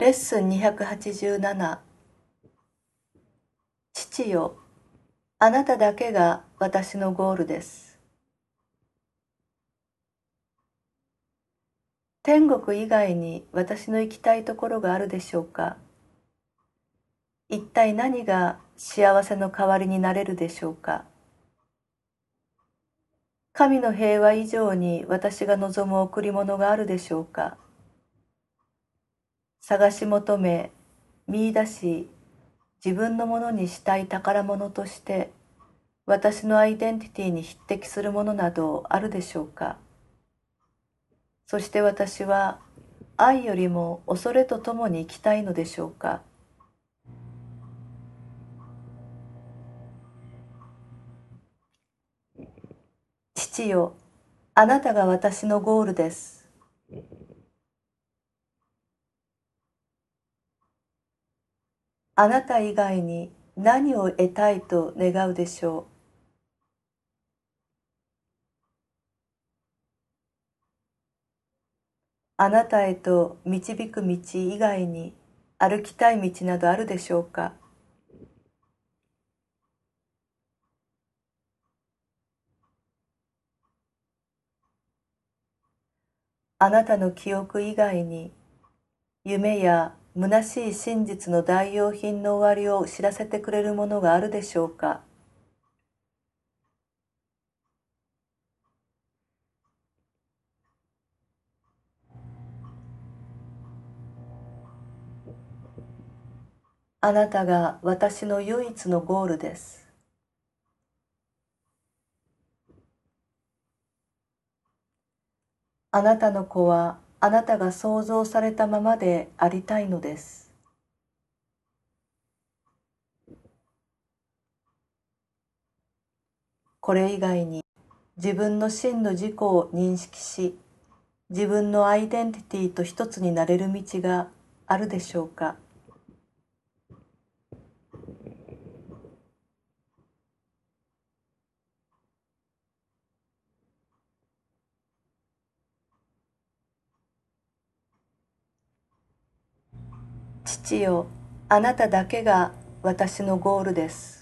レッスン287父よ、あなただけが私のゴールです。天国以外に私の行きたいところがあるでしょうか。一体何が幸せの代わりになれるでしょうか。神の平和以上に私が望む贈り物があるでしょうか。探し求め見出し自分のものにしたい宝物として私のアイデンティティに匹敵するものなどあるでしょうか？そして私は愛よりも恐れとともに生きたいのでしょうか？父よあなたが私のゴールです。あなた以外に何を得たいと願うでしょう？あなたへと導く道以外に歩きたい道などあるでしょうか？あなたの記憶以外に夢や虚しい真実の代用品の終わりを知らせてくれるものがあるでしょうか？あなたが私の唯一のゴールです。あなたの子はあなたが想像されたままでありたいのです。これ以外に自分の真の自己を認識し自分のアイデンティティと一つになれる道があるでしょうか父よあなただけが私のゴールです。